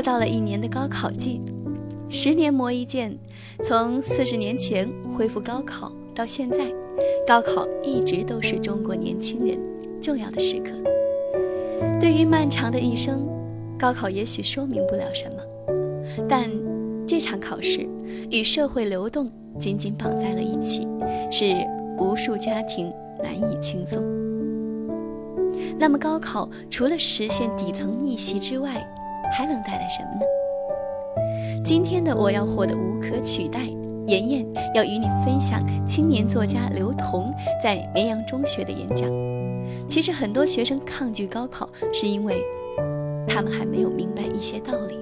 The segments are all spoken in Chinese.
又到了一年的高考季，十年磨一剑，从四十年前恢复高考到现在，高考一直都是中国年轻人重要的时刻。对于漫长的一生，高考也许说明不了什么，但这场考试与社会流动紧紧绑在了一起，是无数家庭难以轻松。那么，高考除了实现底层逆袭之外，还能带来什么呢？今天的我要活得无可取代，妍妍要与你分享青年作家刘同在绵阳中学的演讲。其实很多学生抗拒高考，是因为他们还没有明白一些道理。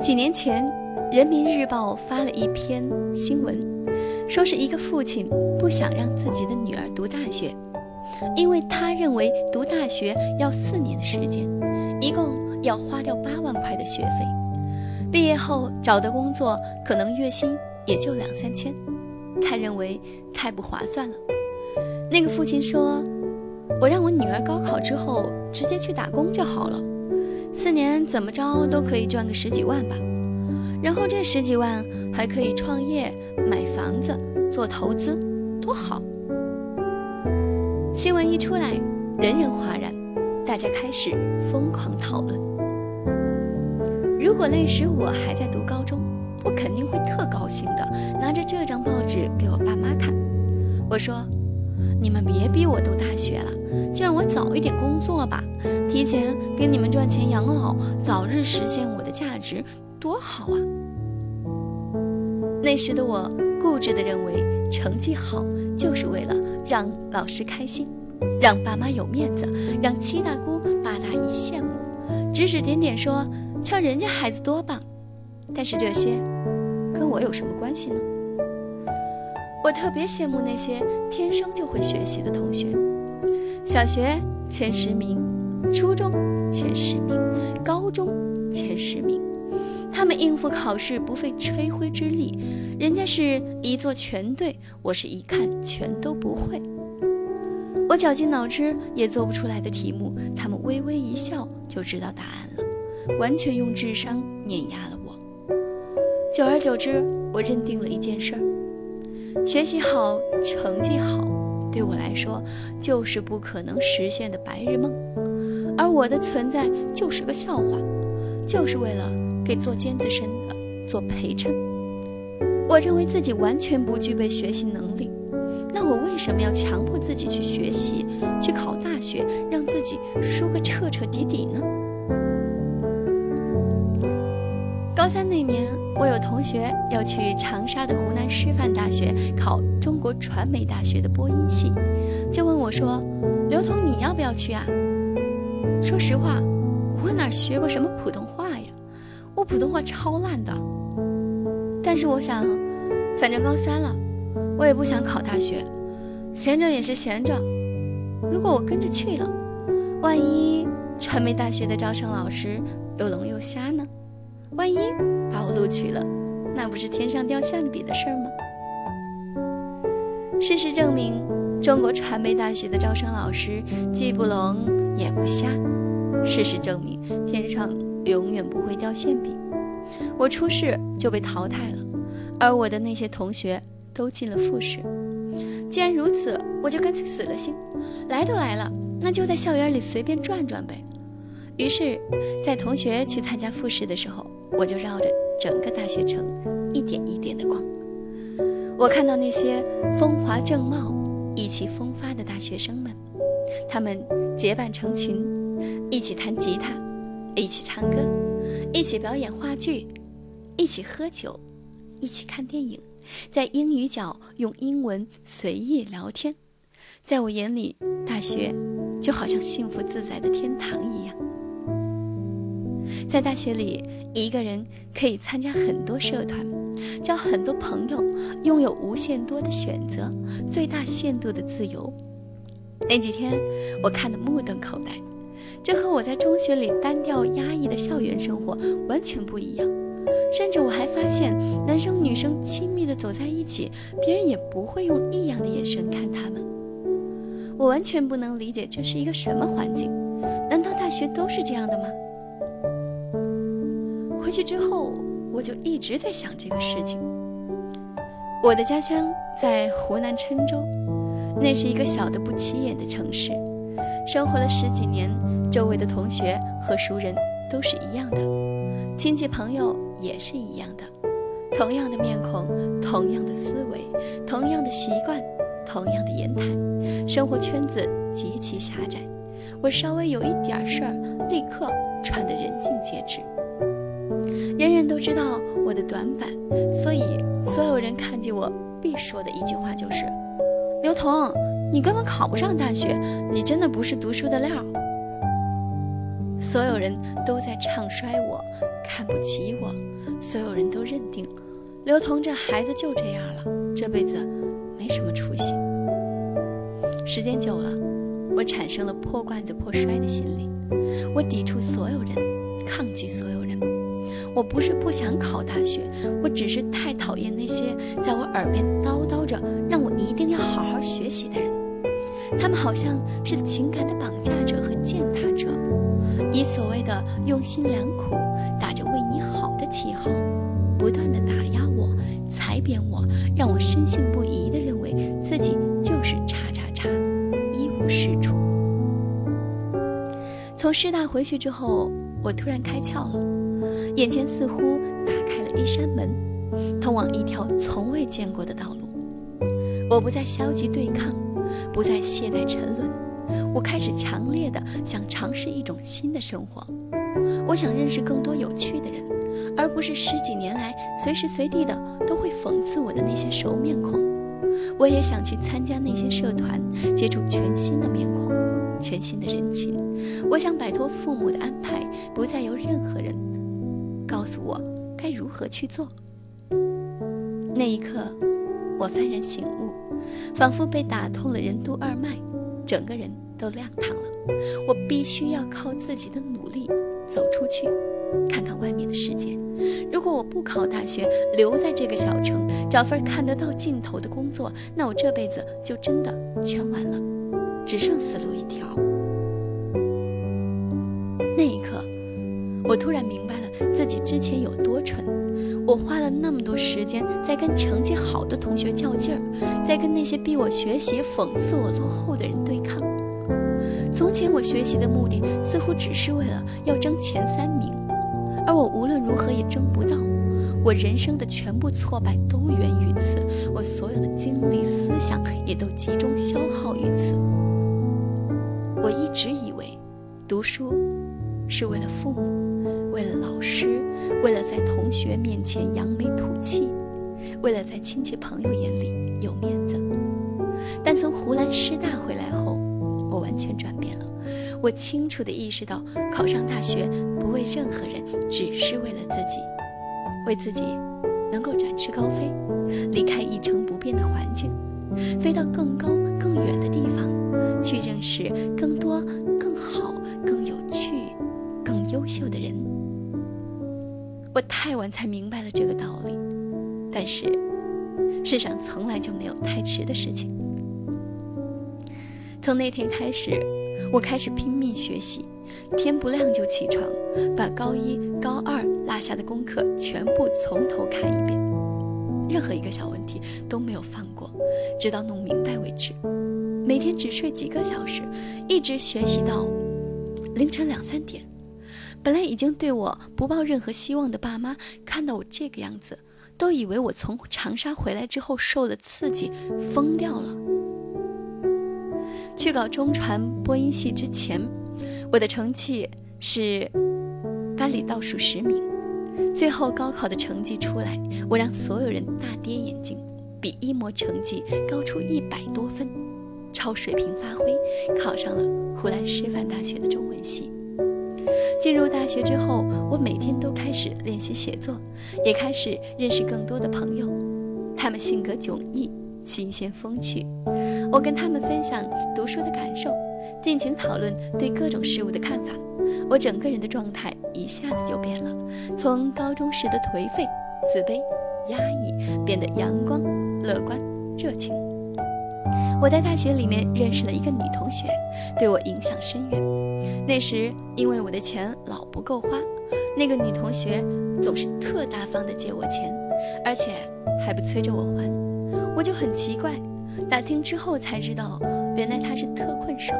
几年前，《人民日报》发了一篇新闻。说是一个父亲不想让自己的女儿读大学，因为他认为读大学要四年的时间，一共要花掉八万块的学费，毕业后找的工作可能月薪也就两三千，他认为太不划算了。那个父亲说：“我让我女儿高考之后直接去打工就好了，四年怎么着都可以赚个十几万吧。”然后这十几万还可以创业、买房子、做投资，多好！新闻一出来，人人哗然，大家开始疯狂讨论。如果那时我还在读高中，我肯定会特高兴的，拿着这张报纸给我爸妈看。我说：“你们别逼我读大学了，就让我早一点工作吧，提前给你们赚钱养老，早日实现我的价值。”多好啊！那时的我固执地认为，成绩好就是为了让老师开心，让爸妈有面子，让七大姑八大姨羡慕，指指点点说瞧人家孩子多棒。但是这些跟我有什么关系呢？我特别羡慕那些天生就会学习的同学，小学前十名，初中前十名，高中前十名。他们应付考试不费吹灰之力，人家是一做全对，我是一看全都不会。我绞尽脑汁也做不出来的题目，他们微微一笑就知道答案了，完全用智商碾压了我。久而久之，我认定了一件事儿：学习好、成绩好，对我来说就是不可能实现的白日梦，而我的存在就是个笑话，就是为了。给做尖子生的做陪衬，我认为自己完全不具备学习能力，那我为什么要强迫自己去学习，去考大学，让自己输个彻彻底底呢？高三那年，我有同学要去长沙的湖南师范大学考中国传媒大学的播音系，就问我说：“刘彤，你要不要去啊？”说实话，我哪学过什么普通话？我普通话超烂的，但是我想，反正高三了，我也不想考大学，闲着也是闲着。如果我跟着去了，万一传媒大学的招生老师又聋又瞎呢？万一把我录取了，那不是天上掉馅饼的事儿吗？事实证明，中国传媒大学的招生老师既不聋也不瞎。事实证明，天上。永远不会掉馅饼。我初试就被淘汰了，而我的那些同学都进了复试。既然如此，我就干脆死了心，来都来了，那就在校园里随便转转呗。于是，在同学去参加复试的时候，我就绕着整个大学城一点一点的逛。我看到那些风华正茂、意气风发的大学生们，他们结伴成群，一起弹吉他。一起唱歌，一起表演话剧，一起喝酒，一起看电影，在英语角用英文随意聊天。在我眼里，大学就好像幸福自在的天堂一样。在大学里，一个人可以参加很多社团，交很多朋友，拥有无限多的选择，最大限度的自由。那几天，我看得目瞪口呆。这和我在中学里单调压抑的校园生活完全不一样，甚至我还发现，男生女生亲密的走在一起，别人也不会用异样的眼神看他们。我完全不能理解这是一个什么环境。难道大学都是这样的吗？回去之后，我就一直在想这个事情。我的家乡在湖南郴州，那是一个小的不起眼的城市。生活了十几年，周围的同学和熟人都是一样的，亲戚朋友也是一样的，同样的面孔，同样的思维，同样的习惯，同样的言谈，生活圈子极其狭窄。我稍微有一点事儿，立刻传得人尽皆知。人人都知道我的短板，所以所有人看见我必说的一句话就是：“刘同。”你根本考不上大学，你真的不是读书的料。所有人都在唱衰我，看不起我，所有人都认定刘同这孩子就这样了，这辈子没什么出息。时间久了，我产生了破罐子破摔的心理，我抵触所有人，抗拒所有人。我不是不想考大学，我只是太讨厌那些在我耳边叨叨着让我一定要好好学习的人。他们好像是情感的绑架者和践踏者，以所谓的用心良苦，打着为你好的旗号，不断的打压我、踩扁我，让我深信不疑的认为自己就是叉叉叉，一无是处。从师大回去之后，我突然开窍了，眼前似乎打开了一扇门，通往一条从未见过的道路。我不再消极对抗。不再懈怠沉沦，我开始强烈的想尝试一种新的生活。我想认识更多有趣的人，而不是十几年来随时随地的都会讽刺我的那些熟面孔。我也想去参加那些社团，接触全新的面孔、全新的人群。我想摆脱父母的安排，不再由任何人告诉我该如何去做。那一刻，我幡然醒悟。仿佛被打通了任督二脉，整个人都亮堂了。我必须要靠自己的努力走出去，看看外面的世界。如果我不考大学，留在这个小城，找份看得到尽头的工作，那我这辈子就真的全完了，只剩死路一条。那一刻，我突然明白了自己之前有多蠢。我花了那么多时间在跟成绩好的同学较劲儿，在跟那些逼我学习、讽刺我落后的人对抗。从前我学习的目的似乎只是为了要争前三名，而我无论如何也争不到。我人生的全部挫败都源于此，我所有的精力、思想也都集中消耗于此。我一直以为，读书是为了父母，为了老师。为了在同学面前扬眉吐气，为了在亲戚朋友眼里有面子，但从湖南师大回来后，我完全转变了。我清楚地意识到，考上大学不为任何人，只是为了自己，为自己能够展翅高飞，离开一成不变的环境，飞到更高更远的地方，去认识更多更好、更有趣、更优秀的人。我太晚才明白了这个道理，但是世上从来就没有太迟的事情。从那天开始，我开始拼命学习，天不亮就起床，把高一、高二落下的功课全部从头看一遍，任何一个小问题都没有放过，直到弄明白为止。每天只睡几个小时，一直学习到凌晨两三点。本来已经对我不抱任何希望的爸妈，看到我这个样子，都以为我从长沙回来之后受了刺激，疯掉了。去搞中传播音系之前，我的成绩是班里倒数十名。最后高考的成绩出来，我让所有人大跌眼镜，比一模成绩高出一百多分，超水平发挥，考上了湖南师范大学的中文系。进入大学之后，我每天都开始练习写作，也开始认识更多的朋友。他们性格迥异，新鲜风趣。我跟他们分享读书的感受，尽情讨论对各种事物的看法。我整个人的状态一下子就变了，从高中时的颓废、自卑、压抑，变得阳光、乐观、热情。我在大学里面认识了一个女同学，对我影响深远。那时因为我的钱老不够花，那个女同学总是特大方的借我钱，而且还不催着我还，我就很奇怪。打听之后才知道，原来她是特困生，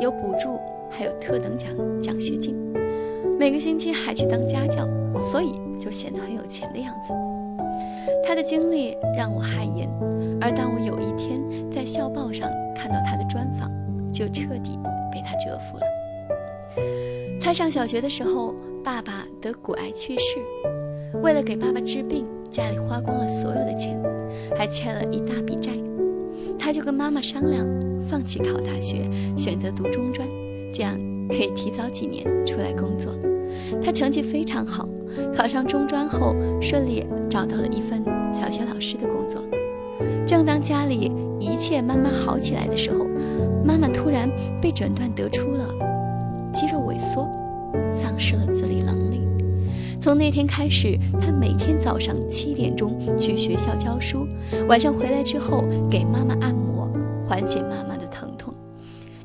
有补助，还有特等奖奖学金，每个星期还去当家教，所以就显得很有钱的样子。她的经历让我汗颜，而当我有一天在校报上看到她的专访，就彻底被她折服了。他上小学的时候，爸爸得骨癌去世，为了给爸爸治病，家里花光了所有的钱，还欠了一大笔债。他就跟妈妈商量，放弃考大学，选择读中专，这样可以提早几年出来工作。他成绩非常好，考上中专后顺利找到了一份小学老师的工作。正当家里一切慢慢好起来的时候，妈妈突然被诊断得出了肌肉萎缩，失了自理能力。从那天开始，他每天早上七点钟去学校教书，晚上回来之后给妈妈按摩，缓解妈妈的疼痛，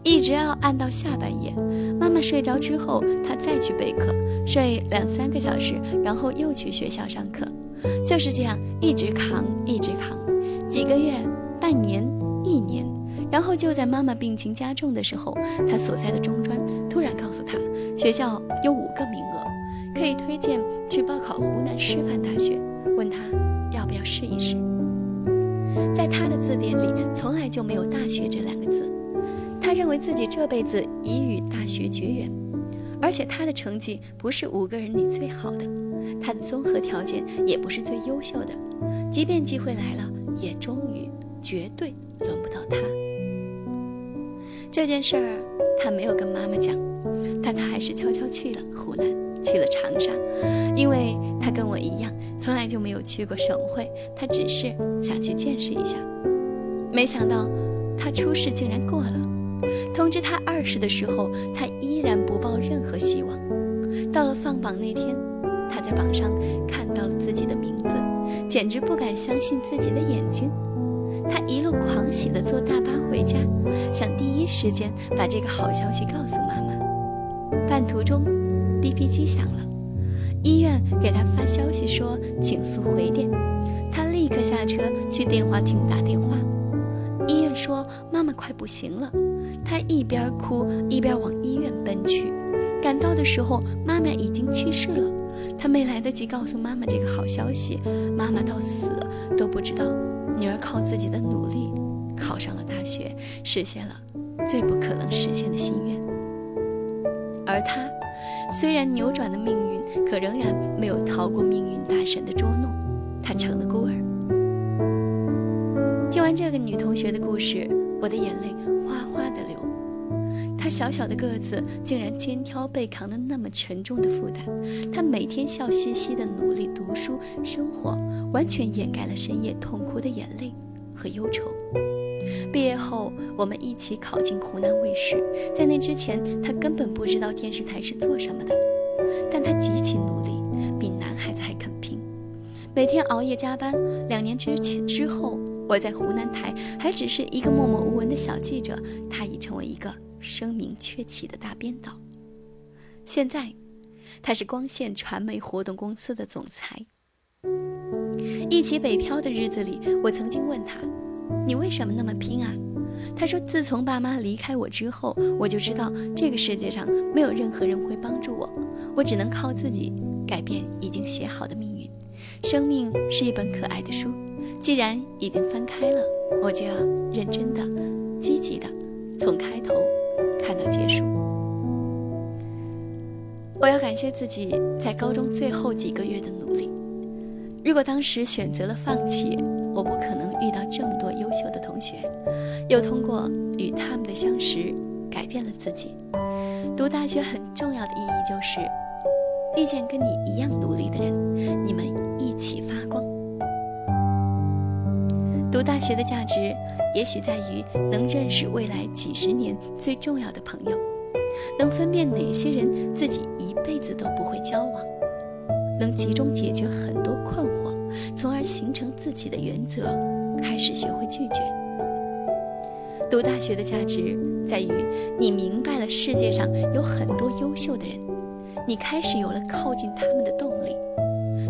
一直要按到下半夜。妈妈睡着之后，他再去备课，睡两三个小时，然后又去学校上课，就是这样一直扛，一直扛，几个月、半年、一年，然后就在妈妈病情加重的时候，他所在的中专突然告诉他，学校有五个名额。可以推荐去报考湖南师范大学，问他要不要试一试。在他的字典里从来就没有“大学”这两个字，他认为自己这辈子已与大学绝缘，而且他的成绩不是五个人里最好的，他的综合条件也不是最优秀的，即便机会来了，也终于绝对轮不到他。这件事儿他没有跟妈妈讲，但他还是悄悄去了湖南。去了长沙，因为他跟我一样，从来就没有去过省会，他只是想去见识一下。没想到他初试竟然过了，通知他二试的时候，他依然不抱任何希望。到了放榜那天，他在榜上看到了自己的名字，简直不敢相信自己的眼睛。他一路狂喜地坐大巴回家，想第一时间把这个好消息告诉妈妈。半途中。BP 机响了，医院给他发消息说请速回电，他立刻下车去电话亭打电话。医院说妈妈快不行了，他一边哭一边往医院奔去。赶到的时候，妈妈已经去世了。他没来得及告诉妈妈这个好消息，妈妈到死都不知道女儿靠自己的努力考上了大学，实现了最不可能实现的心愿，而他。虽然扭转了命运，可仍然没有逃过命运大神的捉弄，他成了孤儿。听完这个女同学的故事，我的眼泪哗哗的流。他小小的个子，竟然肩挑背扛的那么沉重的负担。他每天笑嘻嘻的努力读书生活，完全掩盖了深夜痛哭的眼泪和忧愁。毕业后，我们一起考进湖南卫视。在那之前，他根本不知道电视台是做什么的。但他极其努力，比男孩子还肯拼，每天熬夜加班。两年之前之后，我在湖南台还只是一个默默无闻的小记者，他已成为一个声名鹊起的大编导。现在，他是光线传媒活动公司的总裁。一起北漂的日子里，我曾经问他。你为什么那么拼啊？他说：“自从爸妈离开我之后，我就知道这个世界上没有任何人会帮助我，我只能靠自己改变已经写好的命运。生命是一本可爱的书，既然已经翻开了，我就要认真的、积极的从开头看到结束。我要感谢自己在高中最后几个月的努力，如果当时选择了放弃。”我不可能遇到这么多优秀的同学，又通过与他们的相识改变了自己。读大学很重要的意义就是遇见跟你一样努力的人，你们一起发光。读大学的价值也许在于能认识未来几十年最重要的朋友，能分辨哪些人自己一辈子都不会交往，能集中解决很多困惑。从而形成自己的原则，开始学会拒绝。读大学的价值在于你明白了世界上有很多优秀的人，你开始有了靠近他们的动力。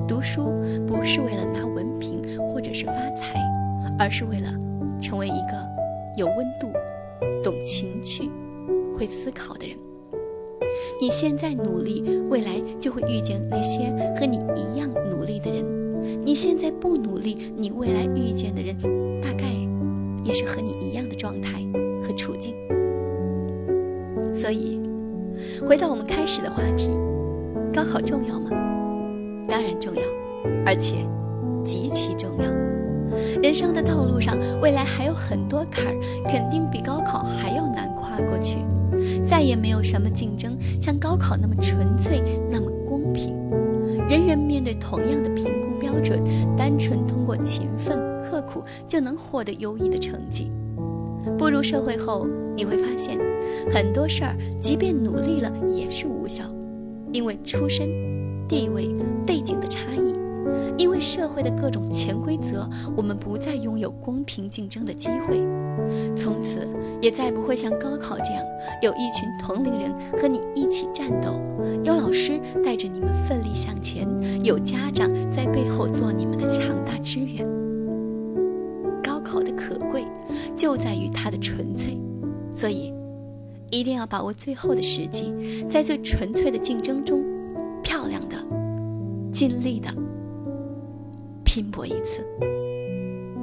读书不是为了拿文凭或者是发财，而是为了成为一个有温度、懂情趣、会思考的人。你现在努力，未来就会遇见那些和你一样努力的人。你现在不努力，你未来遇见的人，大概也是和你一样的状态和处境。所以，回到我们开始的话题，高考重要吗？当然重要，而且极其重要。人生的道路上，未来还有很多坎儿，肯定比高考还要难跨过去。再也没有什么竞争像高考那么纯粹，那么公平。人人面对同样的评估标准，单纯通过勤奋刻苦就能获得优异的成绩。步入社会后，你会发现，很多事儿即便努力了也是无效，因为出身、地位、背景的差异，因为社会的各种潜规则，我们不再拥有公平竞争的机会。从此也再不会像高考这样，有一群同龄人和你一起战斗，有老师带着你们奋力向前，有家长在背后做你们的强大支援。高考的可贵就在于它的纯粹，所以一定要把握最后的时机，在最纯粹的竞争中，漂亮的、尽力的拼搏一次。